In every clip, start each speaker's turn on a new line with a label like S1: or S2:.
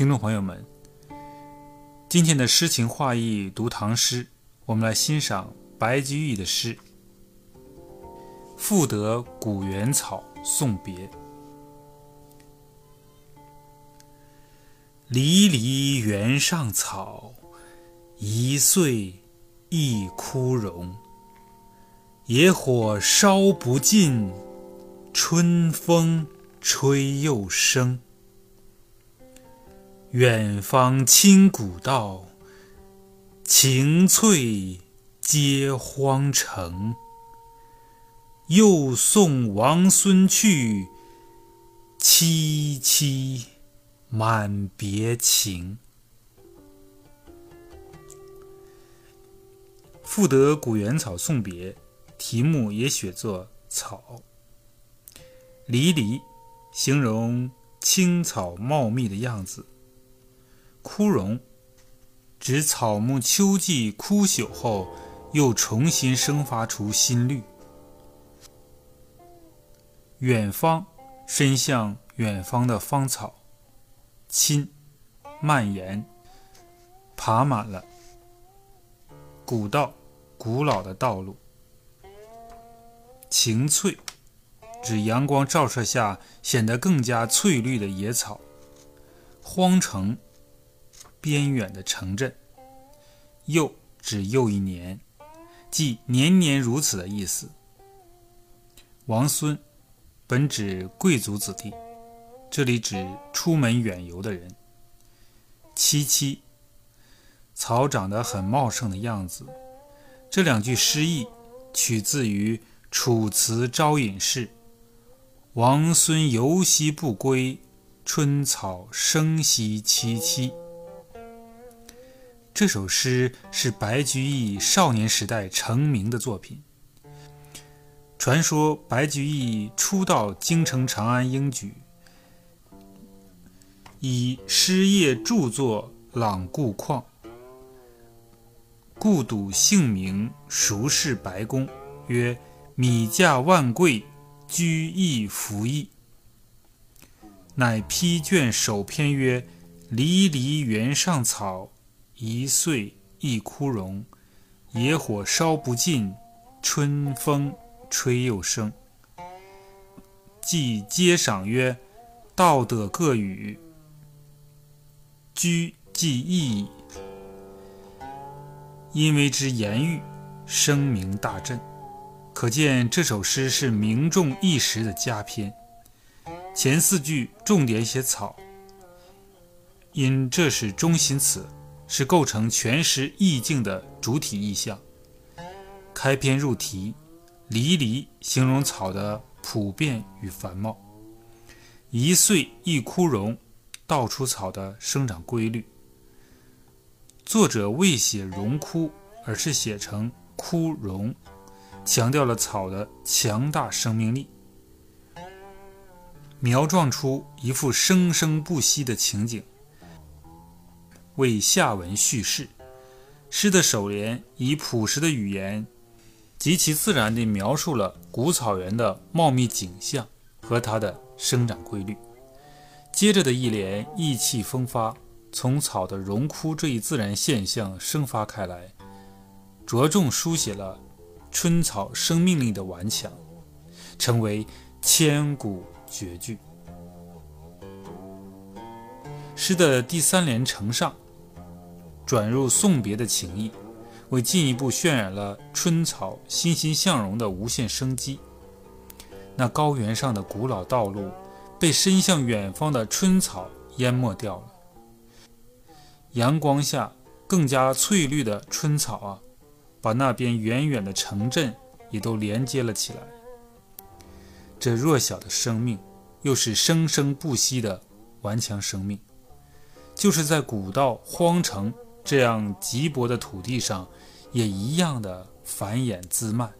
S1: 听众朋友们，今天的诗情画意读唐诗，我们来欣赏白居易的诗《赋得古原草送别》。离离原上草，一岁一枯荣。野火烧不尽，春风吹又生。远芳侵古道，晴翠接荒城。又送王孙去，萋萋满别情。赋得古原草送别。题目也写作草，离离形容青草茂密的样子，枯荣指草木秋季枯朽后又重新生发出新绿。远方伸向远方的芳草，侵蔓延爬满了古道古老的道路。晴翠，指阳光照射下显得更加翠绿的野草。荒城，边远的城镇。又指又一年，即年年如此的意思。王孙，本指贵族子弟，这里指出门远游的人。萋萋，草长得很茂盛的样子。这两句诗意取自于。《楚辞·招隐士》：“王孙游兮不归，春草生兮萋萋。”这首诗是白居易少年时代成名的作品。传说白居易初到京城长安应举，以诗业著作朗故况，故睹姓名熟视白公，曰。米价万贵，居易服役。乃批卷首篇曰：“离离原上草，一岁一枯荣。野火烧不尽，春风吹又生。”即接赏曰：“道德各语，居即义。”因为之言喻，声名大振。可见这首诗是名重一时的佳篇。前四句重点写草，因这是中心词，是构成全诗意境的主体意象。开篇入题，离离形容草的普遍与繁茂，一岁一枯荣，道出草的生长规律。作者未写荣枯，而是写成枯荣。强调了草的强大生命力，描状出一幅生生不息的情景，为下文叙事。诗的首联以朴实的语言，极其自然地描述了古草原的茂密景象和它的生长规律。接着的一联意气风发，从草的荣枯这一自然现象生发开来，着重书写了。春草生命力的顽强，成为千古绝句。诗的第三联承上，转入送别的情意，为进一步渲染了春草欣欣向荣的无限生机。那高原上的古老道路，被伸向远方的春草淹没掉了。阳光下更加翠绿的春草啊！把那边远远的城镇也都连接了起来。这弱小的生命，又是生生不息的顽强生命，就是在古道荒城这样瘠薄的土地上，也一样的繁衍滋蔓。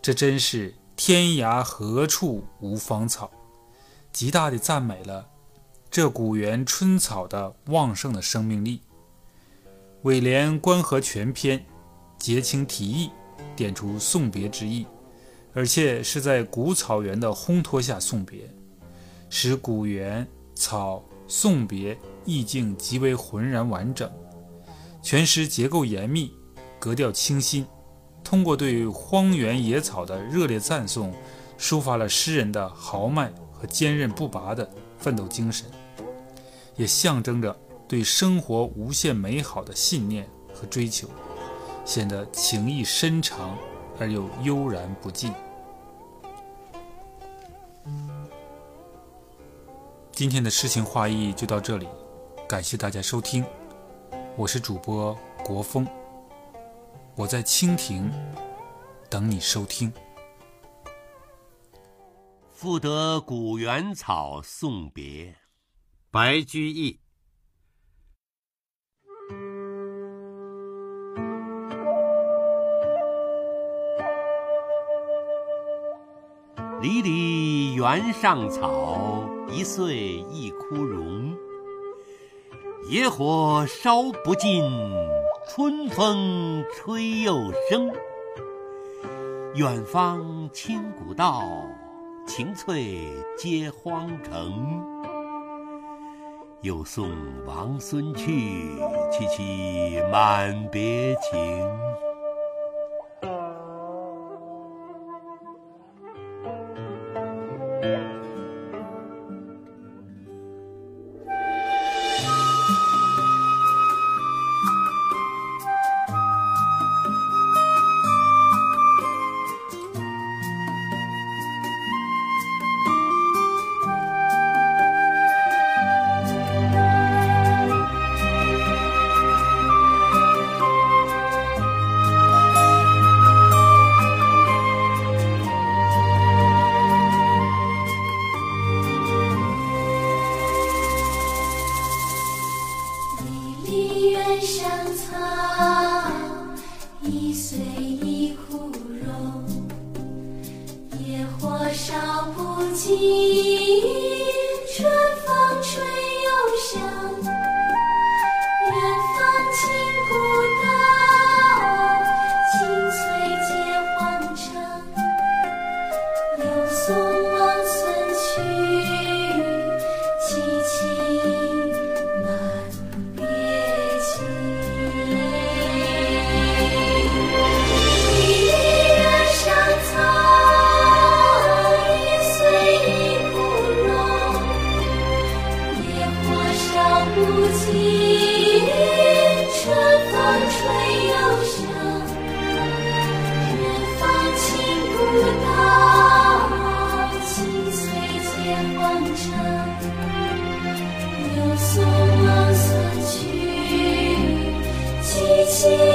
S1: 这真是天涯何处无芳草，极大地赞美了这古原春草的旺盛的生命力。尾联关合全篇。结情提意，点出送别之意，而且是在古草原的烘托下送别，使古原草送别意境极为浑然完整。全诗结构严密，格调清新，通过对荒原野草的热烈赞颂，抒发了诗人的豪迈和坚韧不拔的奋斗精神，也象征着对生活无限美好的信念和追求，显得情意深长而又悠然不尽。今天的诗情画意就到这里，感谢大家收听。我是主播国风，我在蜻蜓等你收听。
S2: 赋得古原草送别，白居易。离离原上草，一岁一枯荣。野火烧不尽，春风吹又生。远芳侵古道，晴翠接荒城。又送王孙去，萋萋满别情。
S3: 原上草，一岁一枯荣。野火烧不尽。情。